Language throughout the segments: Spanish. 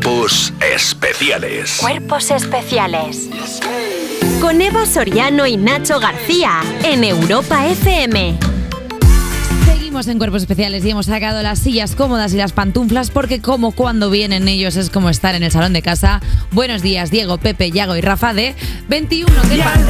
Cuerpos especiales. Cuerpos especiales. Con Eva Soriano y Nacho García en Europa FM. Seguimos en Cuerpos Especiales y hemos sacado las sillas cómodas y las pantuflas porque como cuando vienen ellos es como estar en el salón de casa. Buenos días, Diego, Pepe, Yago y Rafa de 21. ¿Qué pasa?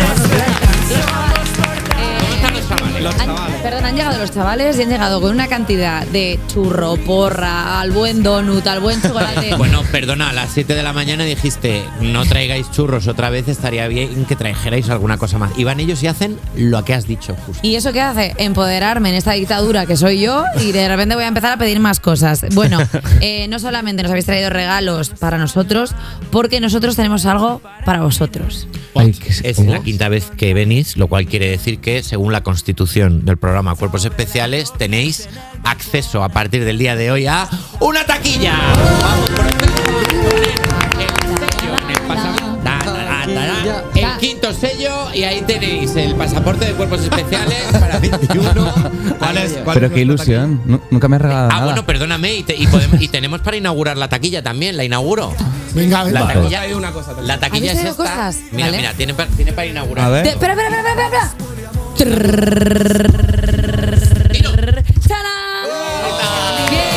Han- perdón, han llegado los chavales y han llegado con una cantidad de churro, porra, al buen donut, al buen chocolate. Bueno, perdona, a las 7 de la mañana dijiste no traigáis churros otra vez, estaría bien que trajerais alguna cosa más. Y van ellos y hacen lo que has dicho justo. ¿Y eso qué hace? Empoderarme en esta dictadura que soy yo y de repente voy a empezar a pedir más cosas. Bueno, eh, no solamente nos habéis traído regalos para nosotros, porque nosotros tenemos algo para vosotros. Es la quinta vez que venís, lo cual quiere decir que, según la constitución del programa Cuerpos Especiales, tenéis acceso a partir del día de hoy a una taquilla. Vamos, por el quinto sello y ahí tenéis el pasaporte de Cuerpos Especiales para 21. Pero qué ilusión. Nu- Nunca me has regalado Ah, nada. bueno, perdóname, y, te- y podemos- y tenemos para inaugurar la taquilla también, la inauguro. Venga, venga. La taquilla, una cosa también. la taquilla ¿Habéis es esta. cosas? Mira, Vale. mira, tiene, tiene para inaugurar. A ver. De- espera, espera, espera, espera,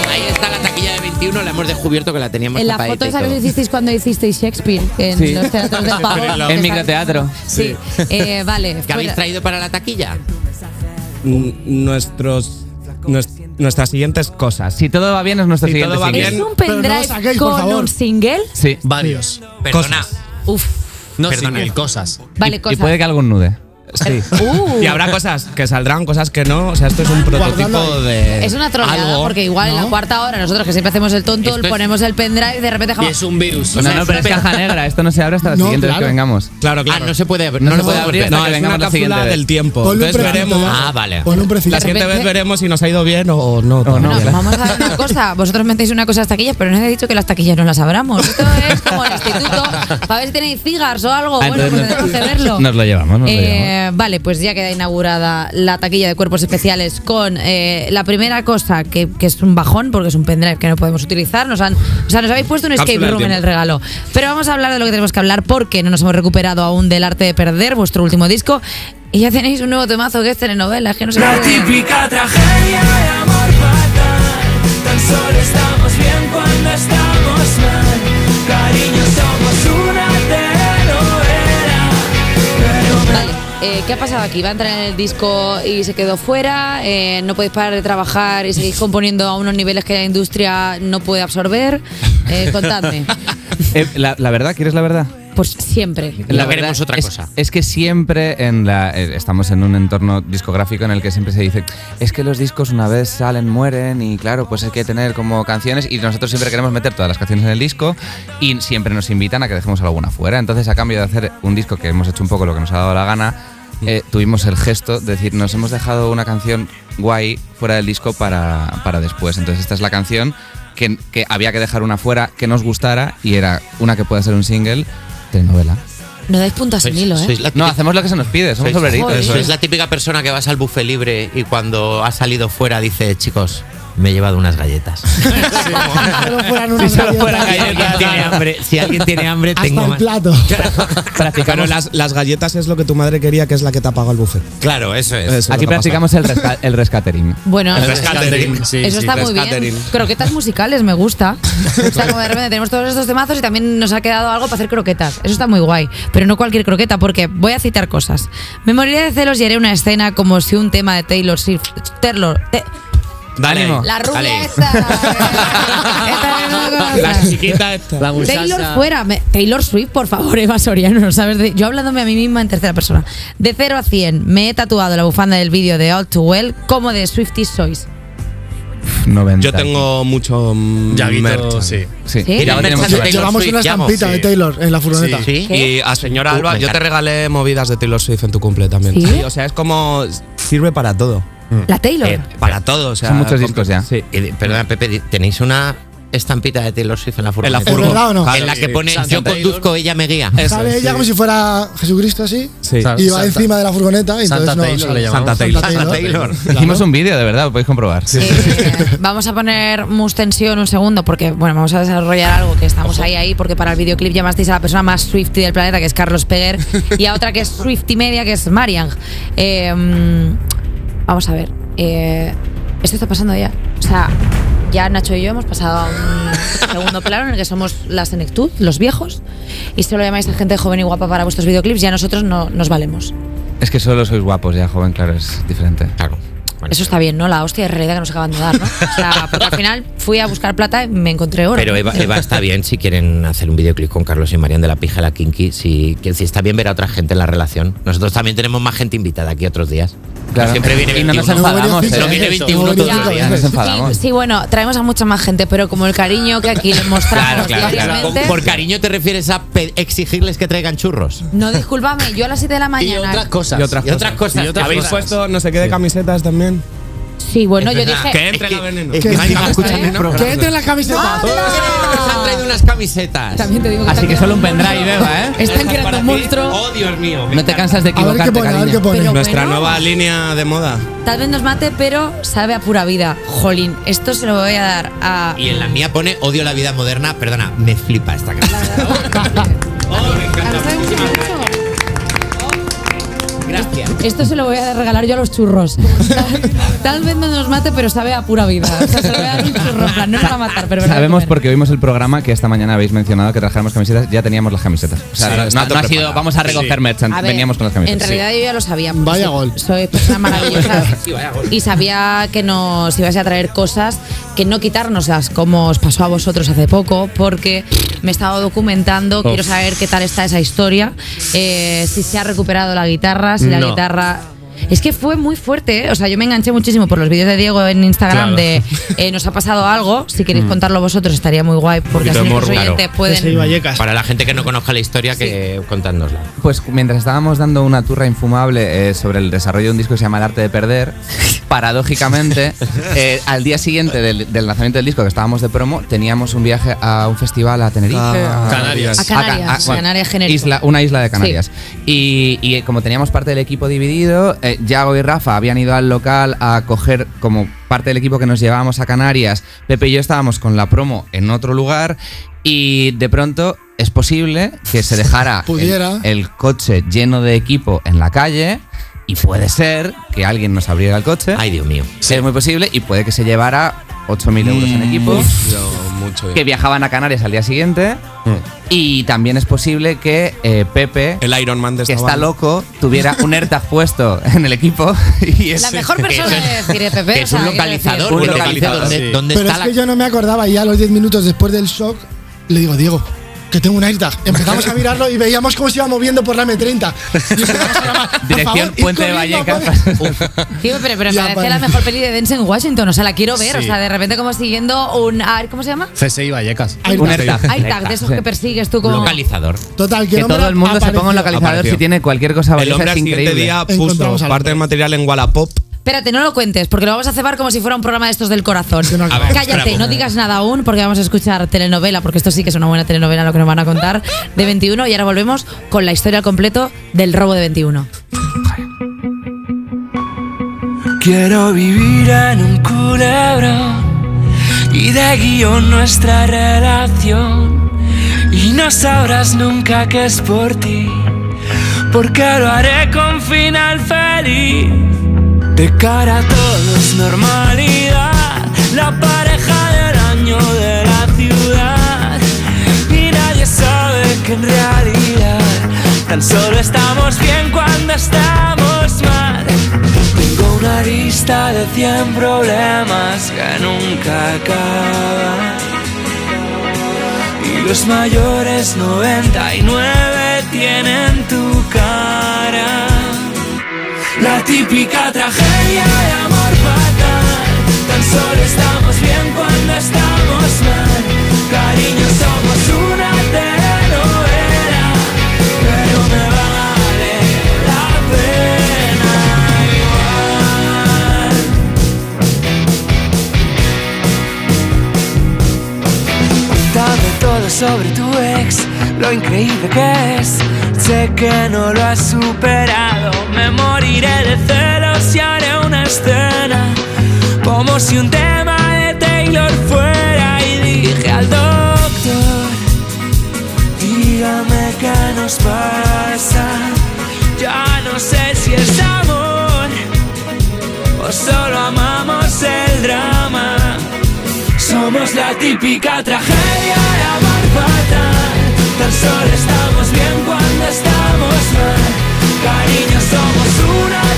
Ahí está la taquilla de 21, la hemos descubierto que la teníamos En la tapadita foto y esa que hicisteis cuando hicisteis Shakespeare en Sí. los teatros del pavo. En microteatro. Sí, eh, vale. ¿Qué habéis traído para la taquilla? Nuestros, nues- nuestras siguientes cosas. Si todo va bien es nuestro Si siguiente todo va single. ¿Es un no pendrive saquéis, con un single? Sí. Varios. Perdona. Cosas. Uf, No Perdona. single, cosas. vale, Y cosas. puede que algún nude. Sí. Uh. Y habrá cosas que saldrán, cosas que no. O sea, esto es un prototipo de. Es una troleada algo. porque igual en la cuarta hora nosotros que siempre hacemos el tonto, Esto es- ponemos el pendrive y de repente Y dejamos... es un virus. No, no, pero es caja negra. Esto no se abre hasta la No, siguiente vez que vengamos. Claro, Ah, claro. no se puede abrir. No No, se puede abrir hasta No, que es vengamos una la siguiente cápsula vez. del tiempo. Ponle Entonces precito, veremos. ¿eh? Ah, vale. Ponle un La siguiente vez veremos si nos ha ido bien o no. O vamos a ver una cosa. Vosotros metéis una cosa a las taquillas, pero no he dicho que las taquillas no las abramos. Esto es como el instituto. Para ver si tenéis cigars o algo. Ah, bueno, pues tenemos que verlo. Nos lo llevamos, nos lo Eh, vale, pues ya queda inaugurada la taquilla de cuerpos especiales con eh, la primera cosa que, que es un bajón, porque es un pendrive que no podemos utilizar. Nos han, o sea, nos habéis puesto un escape room en el regalo. Pero vamos a hablar de lo que tenemos que hablar porque no nos hemos recuperado aún del arte de perder, vuestro último disco. Y ya tenéis un nuevo temazo que es telenovela. Que no sé La típica tragedia de amor eh, ¿qué ha pasado aquí? ¿Va a entrar en el disco y se quedó fuera? Eh, ¿No podéis parar de trabajar y seguís componiendo a unos niveles que la industria no puede absorber? Eh, contadme. Eh, la, la verdad, ¿quieres la verdad? Pues siempre. No La queremos otra es, cosa. Es que siempre en la, eh, estamos en un entorno discográfico en el que siempre se dice es que los discos una vez salen mueren y claro pues hay que tener como canciones y nosotros siempre queremos meter todas las canciones en el disco y siempre nos invitan a que dejemos alguna fuera. Entonces a cambio de hacer un disco que hemos hecho un poco lo que nos ha dado la gana eh, tuvimos el gesto de decir nos hemos dejado una canción guay fuera del disco para, para después. Entonces esta es la canción que, que había que dejar una fuera que nos gustara y era una que pueda ser un single de novela. No dais puntas sin hilo, ¿eh? No, hacemos lo que se nos pide, somos sois- obreritos. Sois la típica persona que vas al buffet libre y cuando has salido fuera dice, chicos, me he llevado unas galletas. Solo fueran unas solo fueran galletas. si, alguien tiene hambre, si alguien tiene hambre, Hasta tengo el más. plato. Pero las, las galletas es lo que tu madre quería, que es la que te ha pagado el buffet. Claro, eso es. Eso es Aquí practicamos el, resca el rescatering. Bueno, El rescatering. Sí, eso sí. está muy bien. Croquetas musicales, me gusta. O sea, como de repente tenemos todos estos temazos y también nos ha quedado algo para hacer croquetas. Eso está muy guay. Pero no cualquier croqueta, porque voy a citar cosas. Me moriré de celos y haré una escena como si un tema de Taylor Swift. Taylor, te- Dale, Ánimo. la rubia dale. esa. Esta es. La chiquita esta. La muchacha. Taylor fuera. Me- Taylor Swift, por favor, Eva Soriano, ¿no sabes? de- yo hablándome a mí misma en tercera persona. De 0 a 100, me he tatuado la bufanda del vídeo de All Too Well como de Swifties sois. 90. Yo tengo mucho mm, merch. sí. Sí, ¿Sí? ya lo tenemos de hecho. Llevamos Swift, una llamo, estampita sí. de Taylor en la furgoneta. ¿Sí? Y a señora Uh, Alba, me yo te encanta. regalé movidas de Taylor Swift en tu cumple también. ¿Sí? o sea, es como. Sirve para todo. La Taylor. Eh, Para todo, o sea. Son muchos discos ya. Sí. Eh, Perdona, Pepe, tenéis una estampita de Taylor Swift en la En furgoneta. la ¿Es furgo. verdad o no? Claro, en la que sí. pone Santa yo conduzco, ella me guía. Eso, Sale ella sí. como si fuera Jesucristo así. Sí. Y va Santa- encima de la furgoneta. Y Santa entonces no, Taylor le llamamos. Santa Taylor. Santa Taylor. Hicimos un vídeo, de verdad, lo podéis comprobar. Eh, vamos a poner mus tensión un segundo porque bueno vamos a desarrollar algo que estamos ahí ahí porque para el videoclip llamasteis a la persona más Swifty del planeta que es Carlos Peguer y a otra que es Swifty media que es Marian. Eh, mm, vamos a ver. eh, esto está pasando ya. O sea, ya Nacho y yo hemos pasado a un segundo plano en el que somos la senectud, los viejos, y solo llamáis a gente joven y guapa para vuestros videoclips, ya nosotros no nos valemos. Es que solo sois guapos ya, joven, claro, es diferente. Claro. Bueno, Eso está bien, ¿no? La hostia de realidad que nos acaban de dar, ¿no? O sea, porque al final fui a buscar plata y me encontré oro. Pero Eva, Eva está bien si quieren hacer un videoclip con Carlos y Marian de la Pija y la Kinky. Si, que si está bien ver a otra gente en la relación. Nosotros también tenemos más gente invitada aquí otros días. Claro. Siempre viene Y no nos 21. enfadamos, No ¿eh? viene 21 Eso. todos Eso. los días. Nos enfadamos. sí, bueno, traemos a mucha más gente, pero como el cariño que aquí les mostramos Claro, claro, claro. Por cariño te refieres a exigirles que traigan churros. No, discúlpame, yo a las 7 de la Y mañana. otras cosas. Y otras Y otras cosas. Y otras ¿Habéis cosas. puesto no sé qué de camisetas también? Sí, bueno, yo dije. Que entre Es que- la veneno. es que Que ¿eh? entre la camiseta. Nos han traído unas camisetas. También te digo que Así que solo un pendrive, Eva, ¿eh? Están creando un monstruo. Oh, Dios mío. No te cansas de A ver qué equivocarte, pone, a ver qué pone. Pero- Nuestra bueno. nueva línea de moda. Tal vez nos mate, pero sabe a pura vida. Jolín, esto se lo voy a dar a. Y en la mía pone odio la vida moderna. Perdona, me flipa esta camiseta. Oh, me encanta. Gracias. Esto se lo voy a regalar yo a los churros. Tal vez no nos mate, pero sabe a pura vida. O sea, se lo voy a dar un churro. en plan, No nos va a matar, pero Sabemos porque oímos el programa que esta mañana habéis mencionado que trajéramos camisetas, ya teníamos las camisetas. O sea, Sí, no- está no, todo ha sido, vamos a recoger Sí. merchant, A ver, veníamos con las En camisetas. realidad yo ya lo sabía. Vaya gol. Soy persona maravillosa. Sí, vaya gol. y sabía que nos ibas a traer cosas que no quitárnoslas, como os pasó a vosotros hace poco, porque me he estado documentando, quiero saber qué tal está esa historia, eh, si se ha recuperado la guitarra, la No. guitarra... Es que fue muy fuerte, ¿eh? o sea, yo me enganché muchísimo por los vídeos de Diego en Instagram Claro. de eh, nos ha pasado algo, si queréis contarlo vosotros estaría muy guay, porque así morbo, oyentes Sí, pueden... Para la gente que no conozca la historia, que contádnosla. Pues mientras estábamos dando una turra infumable eh, sobre el desarrollo de un disco que se llama El arte de perder, paradójicamente, eh, al día siguiente del, del lanzamiento del disco que estábamos de promo, teníamos un viaje a un festival a Tenerife. Ah, Canarias. A Canarias, bueno, Canarias isla- una isla de Canarias. Y, y, como teníamos parte del equipo dividido, eh, Yago y Rafa habían ido al local a coger como parte del equipo que nos llevábamos a Canarias. Pepe y yo estábamos con la promo en otro lugar y de pronto es posible que se dejara Pudiera. el, el coche lleno de equipo en la calle. Y puede ser que alguien nos abriera el coche. Ay, Dios mío. Es muy posible. Y puede que se llevara 8.000 euros en equipo Yo, mucho. que viajaban a Canarias al día siguiente. Y también es posible que eh, Pepe, El Iron Man de que esta está banda. loco, tuviera un AirTag puesto en el equipo. Y es, La mejor persona de decir, Pepe. Que o es sea, un localizador. Un que localizador, sí. dónde Pero está es que la. yo no me acordaba y a los 10 minutos después del shock le digo, Diego, que tengo un AirTag. Empezamos a mirarlo y veíamos cómo se iba moviendo por la M30. Y empezamos a llamar, "Por Dirección Puente de Vallecas. por-". Tío, pero, pero me Ya, parece la mejor peli de Denzel en Washington. O sea, la quiero ver. O Sí. sea, de repente como siguiendo un. ¿Cómo se llama? CSI Vallecas. AirTag. un AirTag. AirTag, de esos que persigues tú como. Localizador. Total, que, Que el hombre todo el mundo se ponga un apareció. localizador Apareció. si tiene cualquier cosa El valiosa. hombre Es al siguiente día puso parte del hombre. material en Wallapop. Espérate, no lo cuentes, porque lo vamos a hacer como si fuera un programa de estos del corazón. no, A ver, Cállate, no digas nada aún, porque vamos a escuchar telenovela, porque esto sí que es una buena telenovela lo que nos van a contar, de 21. Y ahora volvemos con la historia al completo del robo de 21. Quiero vivir en un culebrón y de guion nuestra relación. Y no sabrás nunca que es por ti, porque lo haré con final feliz. De cara a todos, normalidad, la pareja del año de la ciudad. Y nadie sabe que en realidad tan solo estamos bien cuando estamos mal. Tengo una lista de 100 problemas que nunca acaban. Y los mayores 99 tienen tu. La típica tragedia de amor fatal. Tan solo estamos bien cuando estamos mal. Cariño, somos una telenovela. Pero me vale la pena igual. sobre tu ex, lo increíble que es. Sé que no lo has superado. Me moriré de celos y haré una escena. Como si un tema de Taylor fuera. Y dije al doctor: Dígame qué nos pasa. Ya no sé si es amor o solo amamos el drama. Somos la típica tragedia solo estamos bien cuando estamos mal. Cariño, somos una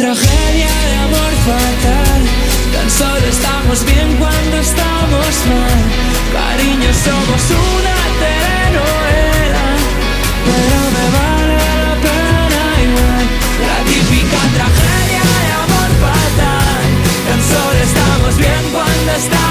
tragedia de amor fatal. Tan solo estamos bien cuando estamos mal. Cariño, somos una telenovela. Pero me vale la pena igual. La típica tragedia de amor fatal. Tan solo estamos bien cuando estamos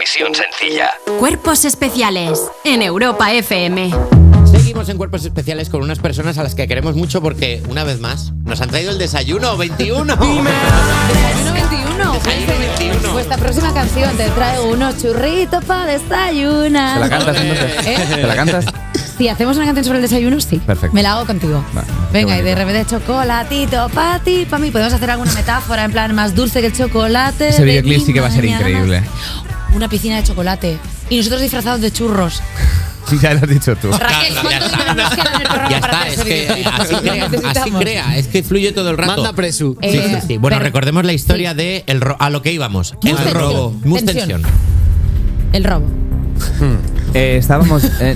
misión sencilla. Cuerpos especiales en Europa FM. Seguimos en Cuerpos Especiales con unas personas a las que queremos mucho porque, una vez más, nos han traído el desayuno 21. Desayuno 21. Desayuno 21. Vuestra próxima canción te traigo unos churritos para desayunar. ¿Te la cantas entonces? ¿Eh? ¿Te la cantas? Si hacemos una canción sobre el desayuno, sí. Perfecto. Me la hago contigo. Vale, Venga, y de repente chocolatito para ti, para mí. Podemos hacer alguna metáfora en plan más dulce que el chocolate. Ese de videoclip sí que va a ser increíble. Una piscina de chocolate. Y nosotros disfrazados de churros. Ya lo has dicho tú. Raquel, ya ¿cuánto está. dinero nos queda en el programa Ya para está, hacer es ese que así crea, así necesitamos. crea, es que fluye todo el rato. Manda presu. Sí, sí, Eh, sí. Bueno, pero- recordemos la historia de el ro- a lo que íbamos. El robo. Mus Tensión. tensión. El robo. Eh, estábamos. eh,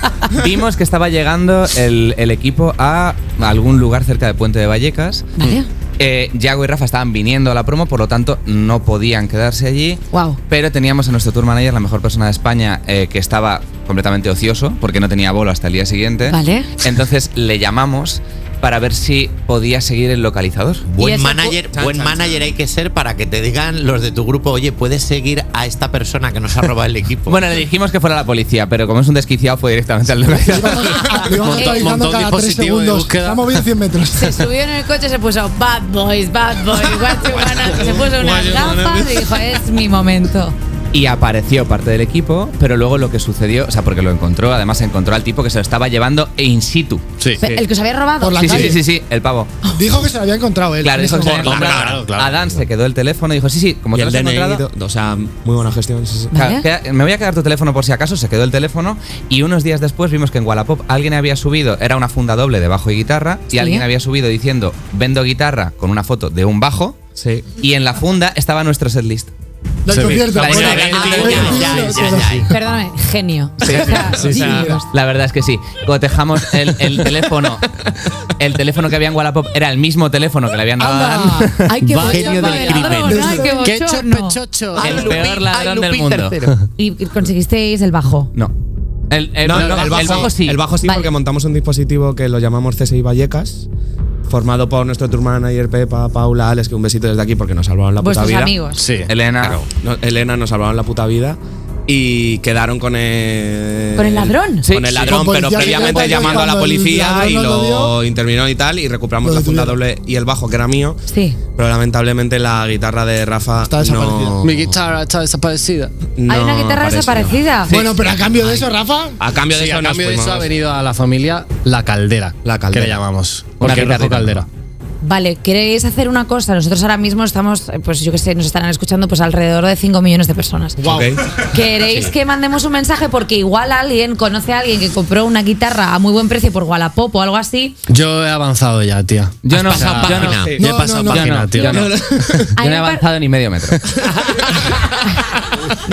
vimos que estaba llegando el, el equipo a algún lugar cerca de Puente de Vallecas. ¿Vale? Eh, Yago y Rafa estaban viniendo a la promo, por lo tanto no podían quedarse allí. Wow. Pero teníamos a nuestro tour manager, la mejor persona de España, eh, que estaba completamente ocioso porque no tenía bolo hasta el día siguiente. Vale. Entonces le llamamos para ver si podía seguir el localizador. Buen manager, Chan, buen chan, manager hay que ser para que te digan los de tu grupo, oye, puedes seguir a esta persona que nos ha robado el equipo. Bueno, le dijimos que fuera la policía, pero como es un desquiciado fue directamente al localizador. Montón- actualizando cada tres segundos. ha movido 100 metros. Se subió en el coche, se puso Bad Boys, Bad Boys, what you wanna-" Se puso unas gafas y dijo, es mi momento. Y apareció parte del equipo, pero luego lo que sucedió, o sea, porque lo encontró, además encontró al tipo que se lo estaba llevando in situ. Sí. El que os había robado. Por la Sí, sí, calle. sí, sí, sí, el pavo. Dijo que se lo había encontrado él. Claro, dijo que se había encontrado. Claro, claro, Adán se quedó el teléfono y dijo, sí, sí, como te lo el has encontrado. o sea, muy buena gestión. sí, sí. Vale. Claro, queda- me voy a quedar tu teléfono por si acaso, se quedó el teléfono y unos días después vimos que en Wallapop alguien había subido, era una funda doble de bajo y guitarra, y Sí. alguien había subido diciendo vendo guitarra con una foto de un bajo Sí. y en la funda estaba nuestro setlist. Ya, sí. Perdóname, genio. La verdad es que sí. Cotejamos el, el teléfono. El teléfono que había en Wallapop era el mismo teléfono que le habían dado a. Adán. Ay, qué genio del crimen. qué chocho. El peor ladrón del mundo. Y conseguisteis el bajo. No. El, el- No, no, no, el, bajo, sí. El bajo sí, Vale. porque montamos un dispositivo que lo llamamos CSI Vallecas, formado por nuestro tour manager Pepa, Paula, Alex, que un besito desde aquí porque nos salvaron la puta Vuestros vida. amigos. Sí. Elena. Claro. No, Elena nos salvaron la puta vida. Y quedaron con el. ¿Con el ladrón? Con el ladrón, Con pero previamente llamando a la policía y lo intervino y tal, y recuperamos la funda doble y el bajo, que era mío. Sí. Pero lamentablemente la guitarra de Rafa Está desaparecida. no. Mi guitarra está desaparecida. no Hay una guitarra apareció. desaparecida. Bueno, pero a cambio de eso, Rafa, A cambio de Sí, eso, a cambio de eso ha venido a la familia la caldera. La caldera. Que le llamamos. Una Porque. Rafa Caldera. Vale, ¿queréis hacer una cosa? Nosotros ahora mismo estamos, eh, pues yo que sé, nos estarán escuchando pues alrededor de 5 millones de personas. wow. ¿Queréis que mandemos un mensaje? Porque igual alguien conoce a alguien que compró una guitarra a muy buen precio por Wallapop o algo así. Yo he avanzado ya, tía. Yo no, pasado yo no, página. Sí. Yo he No, pasado no, página, no, tío. yo no. He avanzado ni medio metro.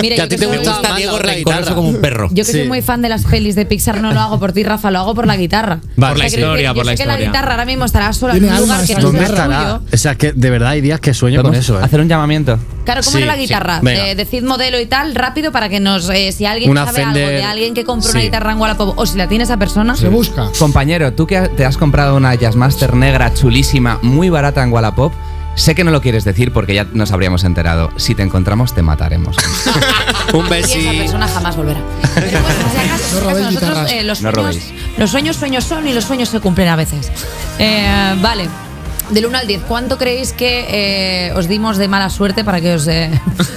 Mira, Que a ti te gusta más Diego la guitarra. como un perro. Yo que soy muy fan de las pelis de Pixar, no lo hago por ti, Rafa, lo hago por la guitarra. Vale. Por la historia, por la sé que la historia. guitarra ahora mismo estará sola en un lugar que no ¿Dónde es estará? O sea, que de verdad hay días que sueño con eso, ¿eh? Hacer un llamamiento. Claro, ¿cómo Sí, era la sí. guitarra? Venga. Eh, decid modelo y tal, rápido, para que nos. eh, si alguien Una sabe algo Fender- de alguien que compró una Sí. guitarra en Wallapop o si la tiene esa persona. se busca. Compañero, tú que te has comprado una Jazzmaster negra chulísima, muy barata en Wallapop, sé que no lo quieres decir porque ya nos habríamos enterado. Si te encontramos, te mataremos. Un Y esa persona jamás volverá. Pero bueno, por si acaso, No robéis nosotros, eh, los, No sueños, robéis. los sueños sueños son y los sueños se cumplen a veces. Eh, vale. Del 1 al 10, ¿cuánto creéis que eh, os dimos de mala suerte para que os... eh,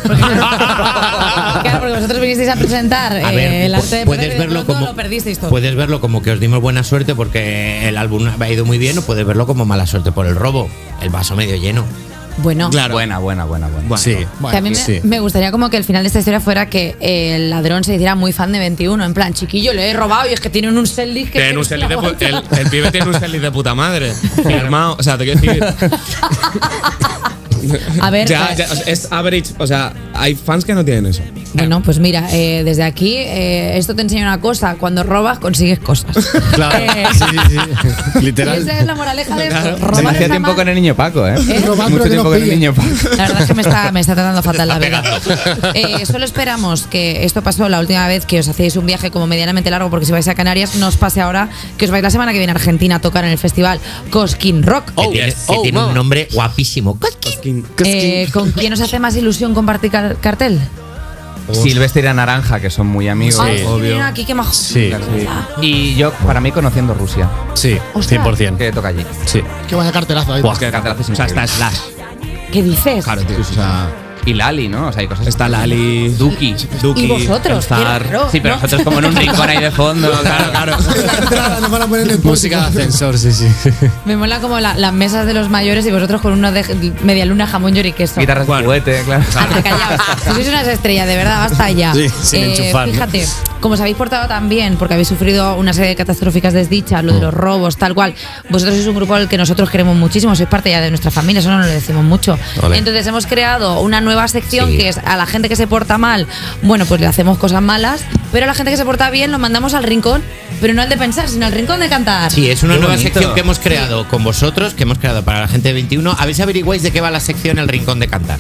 porque, claro, porque vosotros vinisteis a presentar A eh, el arte de puedes verlo como lo perdisteis todo. puedes verlo como que os dimos buena suerte porque el álbum ha ido muy bien o puedes verlo como mala suerte por el robo, el vaso medio lleno. Bueno, Claro. Buena, buena, buena, buena. Sí. mí me, sí. me gustaría como que el final de esta historia fuera que el ladrón se hiciera muy fan de 21, en plan, chiquillo, le he robado y es que tienen un setlist que... Tienen un setlist de el, el pibe tiene un setlist de puta madre. Firmado. O sea, te quiero decir. A ver, Ya, eh, ya, o sea, es average. O sea, hay fans que no tienen eso. Bueno, pues mira, eh, desde aquí eh, esto te enseña una cosa, cuando robas consigues cosas. Claro. Eh, Sí, sí, sí. Literal. esa es la moraleja de esto. Se Robar me hacía tiempo mal. con el niño Paco, ¿eh? Robar, Mucho que tiempo con el niño Paco. La verdad es que me está, me está tratando fatal la vida. Eh, solo esperamos que esto pasó la última vez que os hacéis un viaje como medianamente largo, porque si vais a Canarias, no os pase ahora que os vais la semana que viene a Argentina a tocar en el festival Cosquín Rock. Que Oh, tiene, yes. que Oh, tiene no. un nombre guapísimo. Cosquín. Eh, ¿Con quién os hace más ilusión compartir car- cartel? Silvestre y la Naranja, que son muy amigos. Ay, es que obvio. aquí, qué majo. Sí. Y yo, para mí, conociendo Rusia, Sí, Ostras. 100%. que toca allí. Sí. Que vaya carterazo ahí. Buah. Es que el cartel hace O sea, está Slash. ¿Qué dices? Claro, tío. O sea, Y Lali, ¿no? O sea, hay cosas. está Lali. Duki. Duki. ¿Y vosotros? Star. Sí, pero ¿no? nosotros como en un rincón ahí de fondo. Claro, claro. Nos van a poner en Música de ascensor, sí, sí. Me mola como la- las mesas de los mayores y vosotros con uno de media luna, jamón, y queso. Guitarras de juguete, claro. Callaos. Si sois unas estrellas, de verdad, basta ya. Sí, sin enchufar, ¿no? Como os habéis portado tan bien, porque habéis sufrido una serie de catastróficas desdichas, lo de los robos, tal cual, vosotros sois un grupo al que nosotros queremos muchísimo, sois parte ya de nuestra familia, eso no nos lo decimos mucho. Ole. Entonces hemos creado una nueva sección Sí. que es a la gente que se porta mal, bueno, pues le hacemos cosas malas, pero a la gente que se porta bien lo mandamos al rincón, pero no al de pensar, sino al rincón de cantar. Sí, es una Qué nueva bonito. sección que hemos creado con vosotros, que hemos creado para la gente de 21. A ver si averiguáis de qué va la sección El Rincón de Cantar.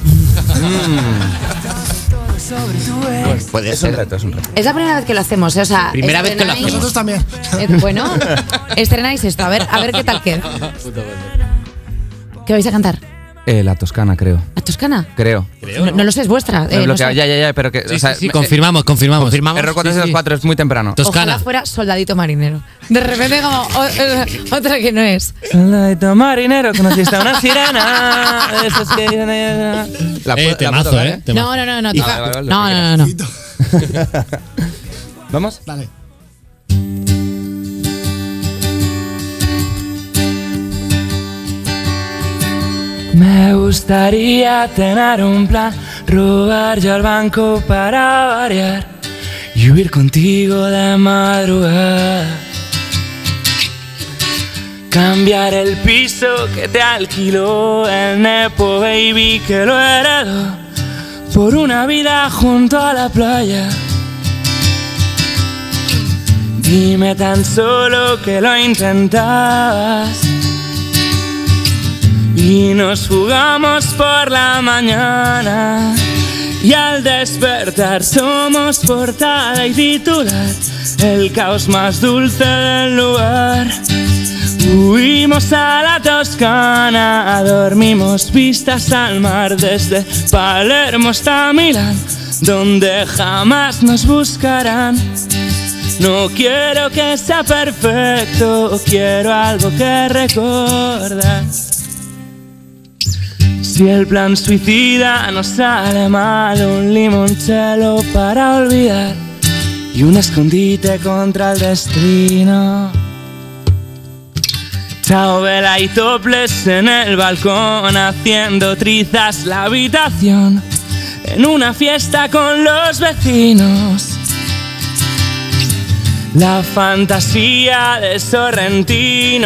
Pues puede Es un reto, es un reto. Es la primera vez que lo hacemos, ¿eh? o sea, Primera vez que lo estrenáis- Nosotros también. Eh, bueno, estrenáis esto, a ver, a ver qué tal queda. ¿Qué vais a cantar? Eh, la Toscana, creo. ¿La Toscana? Creo. No, no lo sé, es vuestra. eh, no sé. Ya, ya, ya, pero que. Sí, o sea, sí, sí, me- confirmamos, confirmamos. Confirmamos. Error 404, es muy temprano. Toscana. Ojalá fuera soldadito marinero. De repente como o- otra que no es. Soldadito marinero, conociste a una sirena. Esos que. La Eh, la temazo, puedo tocar, eh. temazo. No, no, no, no. Vale, vale, vale, No, no, no, no. ¿Vamos? Dale. Me gustaría tener un plan, robar yo al banco para variar y huir contigo de madrugada. Cambiar el piso que te alquiló el Nepo Baby que lo heredó por una vida junto a la playa. Dime tan solo que lo intentabas y nos jugamos por la mañana y al despertar somos portada y titular, el caos más dulce del lugar. Huimos a la Toscana, dormimos vistas al mar desde Palermo hasta Milán. donde jamás nos buscarán. No quiero que sea perfecto, quiero algo que recordar. Si el plan suicida no sale mal, un limoncello para olvidar y un escondite contra el destino. Chao vela y toples en el balcón, haciendo trizas la habitación en una fiesta con los vecinos. La fantasía de Sorrentino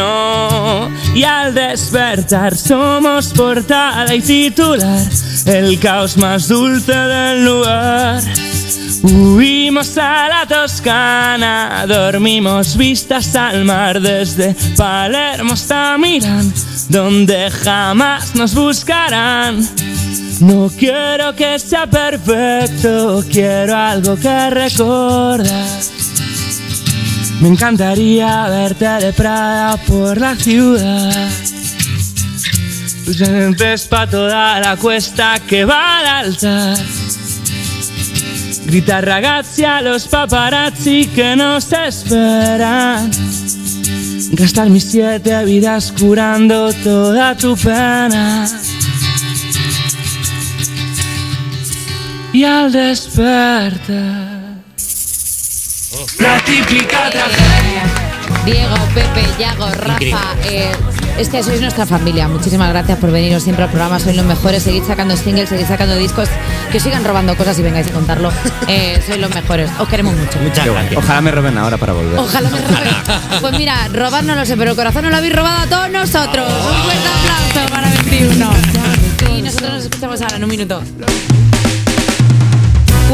y al despertar somos portada y titular, el caos más dulce del lugar. Huimos a la Toscana, dormimos vistas al mar desde Palermo hasta Milán, donde jamás nos buscarán. No quiero que sea perfecto, quiero algo que recordar. Me encantaría verte de Prada por la ciudad. Presentes pa' toda la cuesta que va al altar. Gritar ragazzi a los paparazzi que nos esperan. Gastar mis siete vidas curando toda tu pena. Y al despertar, la típica tragedia. Diego, Pepe, Yago, Rafa, eh, es que sois nuestra familia. Muchísimas gracias por veniros siempre al programa. Sois los mejores. Seguid sacando singles, seguid sacando discos. Que os sigan robando cosas y vengáis a contarlo. Eh, sois los mejores. Os queremos mucho. Muchas gracias. Ojalá me roben ahora para volver. Ojalá me roben. Pues mira, robar no lo sé, pero el corazón no lo habéis robado a todos nosotros. Un fuerte aplauso para 21. Y nosotros nos escuchamos ahora en un minuto.